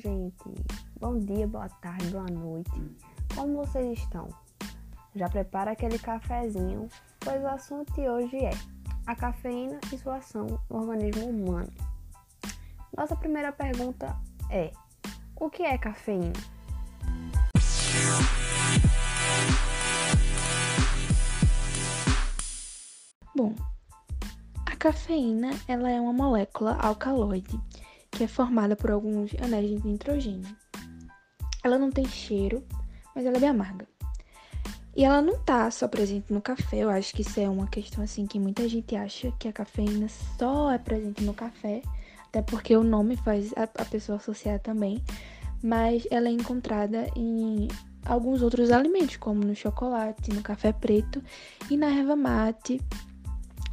gente! Bom dia, boa tarde, boa noite. Como vocês estão? Já prepara aquele cafezinho, pois o assunto de hoje é a cafeína e sua ação no organismo humano. Nossa primeira pergunta é: o que é cafeína? Bom, a cafeína ela é uma molécula alcaloide que é formada por alguns anéis de nitrogênio. Ela não tem cheiro, mas ela é bem amarga. E ela não tá só presente no café, eu acho que isso é uma questão assim que muita gente acha que a cafeína só é presente no café, até porque o nome faz a, pessoa associar também, mas ela é encontrada em alguns outros alimentos, como no chocolate, no café preto e na erva mate,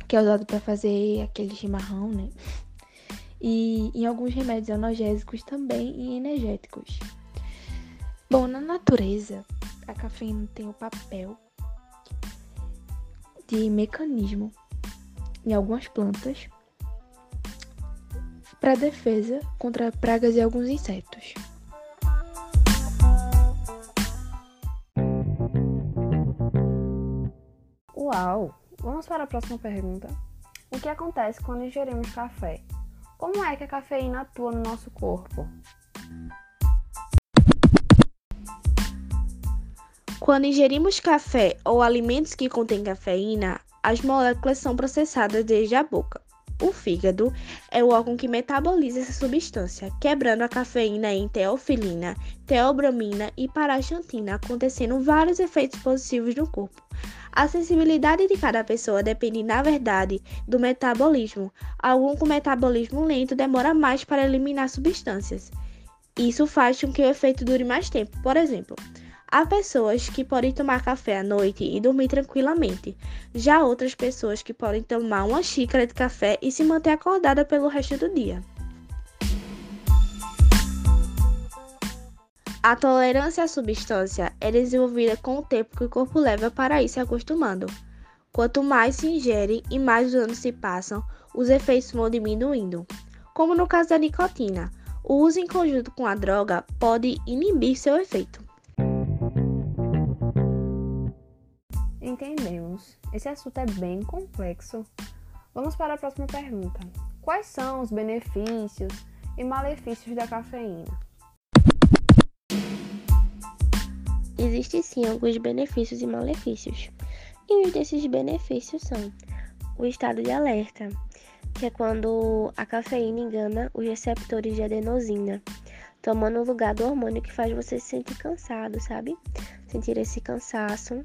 que é usado para fazer aquele chimarrão, né? E em alguns remédios analgésicos também e energéticos. Bom, na natureza, a cafeína tem o papel de mecanismo em algumas plantas para defesa contra pragas e alguns insetos. Uau! Vamos para a próxima pergunta. O que acontece quando ingerimos café? Como é que a cafeína atua no nosso corpo? Quando ingerimos café ou alimentos que contêm cafeína, as moléculas são processadas desde a boca. O fígado é o órgão que metaboliza essa substância, quebrando a cafeína em teofilina, teobromina e paraxantina, acontecendo vários efeitos positivos no corpo. A sensibilidade de cada pessoa depende, na verdade, do metabolismo. Algum com metabolismo lento demora mais para eliminar substâncias. Isso faz com que o efeito dure mais tempo. Por exemplo, há pessoas que podem tomar café à noite e dormir tranquilamente. Já outras pessoas que podem tomar uma xícara de café e se manter acordada pelo resto do dia. A tolerância à substância é desenvolvida com o tempo que o corpo leva para ir se acostumando. Quanto mais se ingere e mais os anos se passam, os efeitos vão diminuindo. Como no caso da nicotina, o uso em conjunto com a droga pode inibir seu efeito. Entendemos. Esse assunto é bem complexo. Vamos para a próxima pergunta. Quais são os benefícios e malefícios da cafeína? Existem sim alguns benefícios e malefícios. E um desses benefícios são o estado de alerta, que é quando a cafeína engana os receptores de adenosina, tomando o lugar do hormônio que faz você se sentir cansado, sabe? Sentir esse cansaço.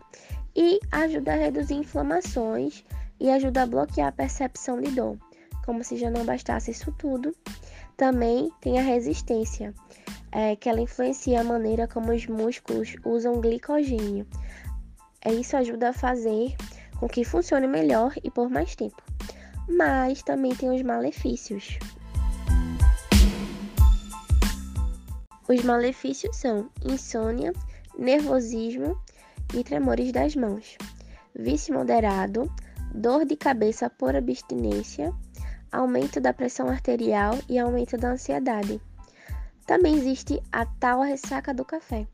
E ajuda a reduzir inflamações e ajuda a bloquear a percepção de dor. Como se já não bastasse isso tudo, também tem a resistência, é, que ela influencia a maneira como os músculos usam glicogênio. É, isso ajuda a fazer com que funcione melhor e por mais tempo. Mas também tem os malefícios. Os malefícios são insônia, nervosismo e tremores das mãos, vício moderado, dor de cabeça por abstinência, aumento da pressão arterial e aumento da ansiedade. Também existe a tal ressaca do café.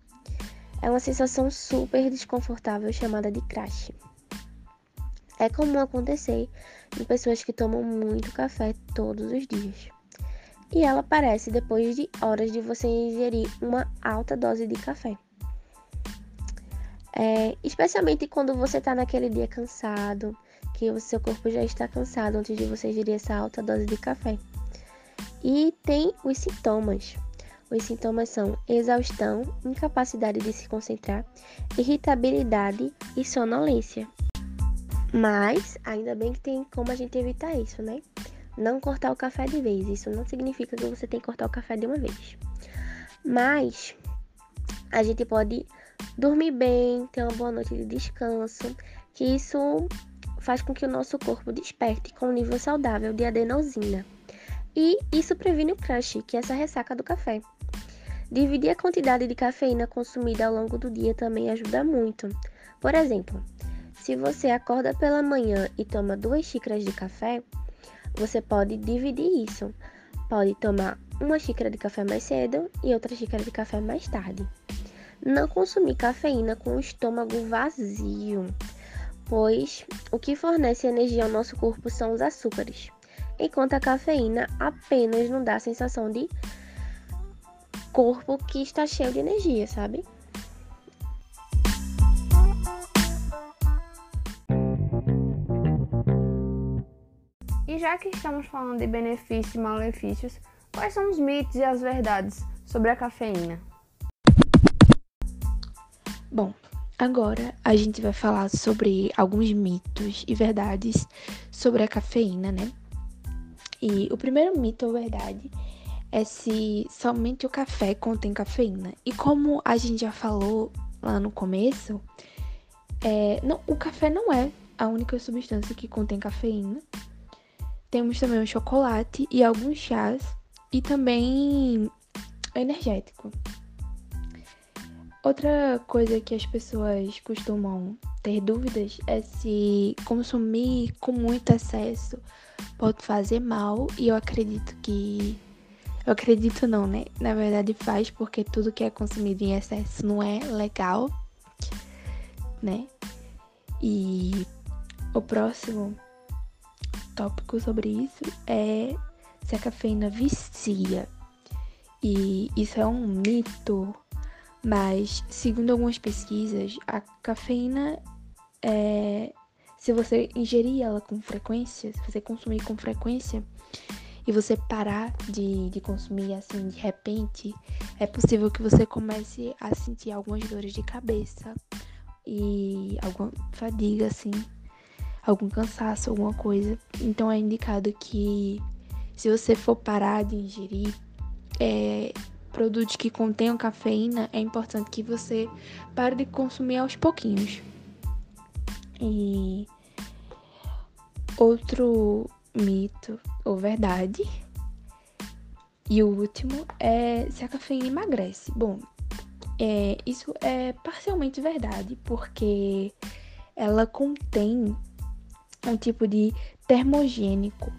É uma sensação super desconfortável chamada de crash. É comum acontecer em pessoas que tomam muito café todos os dias. E ela aparece depois de horas de você ingerir uma alta dose de café. É, especialmente quando você está naquele dia cansado, que o seu corpo já está cansado antes de você ingerir essa alta dose de café. E tem os sintomas. Os sintomas são exaustão, incapacidade de se concentrar, irritabilidade e sonolência. Mas ainda bem que tem como a gente evitar isso, né? Não cortar o café de vez. Isso não significa que você tem que cortar o café de uma vez. Mas a gente pode dormir bem, ter uma boa noite de descanso, que isso faz com que o nosso corpo desperte com um nível saudável de adenosina. E isso previne o crash, que é essa ressaca do café. Dividir a quantidade de cafeína consumida ao longo do dia também ajuda muito. Por exemplo, se você acorda pela manhã e toma duas xícaras de café, você pode dividir isso. Pode tomar uma xícara de café mais cedo e outra xícara de café mais tarde. Não consumir cafeína com o estômago vazio, pois o que fornece energia ao nosso corpo são os açúcares, enquanto a cafeína apenas nos dá a sensação de corpo que está cheio de energia, sabe? E já que estamos falando de benefícios e malefícios, quais são os mitos e as verdades sobre a cafeína? Bom, agora a gente vai falar sobre alguns mitos e verdades sobre a cafeína, né? E o primeiro mito ou verdade é se somente o café contém cafeína. E como a gente já falou lá no começo, é, não, o café não é a única substância que contém cafeína. Temos também o chocolate e alguns chás e também energético. Outra coisa que as pessoas costumam ter dúvidas é se consumir com muito excesso pode fazer mal e eu acredito que eu acredito não, né? Na verdade faz porque tudo que é consumido em excesso não é legal, né? E o próximo tópico sobre isso é se a cafeína vicia. E isso é um mito, mas segundo algumas pesquisas, a cafeína é, se você ingerir ela com frequência, se você consumir com frequência e você parar de, de consumir assim de repente, é possível que você comece a sentir algumas dores de cabeça e alguma fadiga assim algum cansaço, alguma coisa. Então é indicado que se você for parar de ingerir é, produtos que contenham cafeína, é importante que você pare de consumir aos pouquinhos. E outro mito ou verdade. E o último é se a cafeína emagrece. Bom, é, isso é parcialmente verdade, porque ela contém um tipo de termogênico,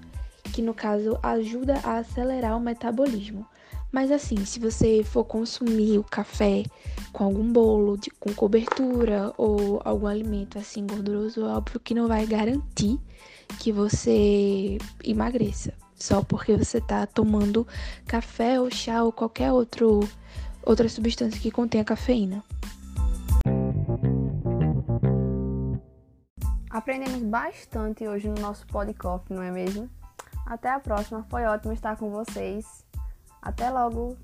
que no caso ajuda a acelerar o metabolismo. Mas assim, se você for consumir o café com algum bolo, de, com cobertura ou algum alimento assim gorduroso, é óbvio que não vai garantir que você emagreça. Só porque você está tomando café ou chá ou qualquer outro, outra substância que contenha cafeína. Aprendemos bastante hoje no nosso podcast, não é mesmo? Até a próxima, foi ótimo estar com vocês. Até logo!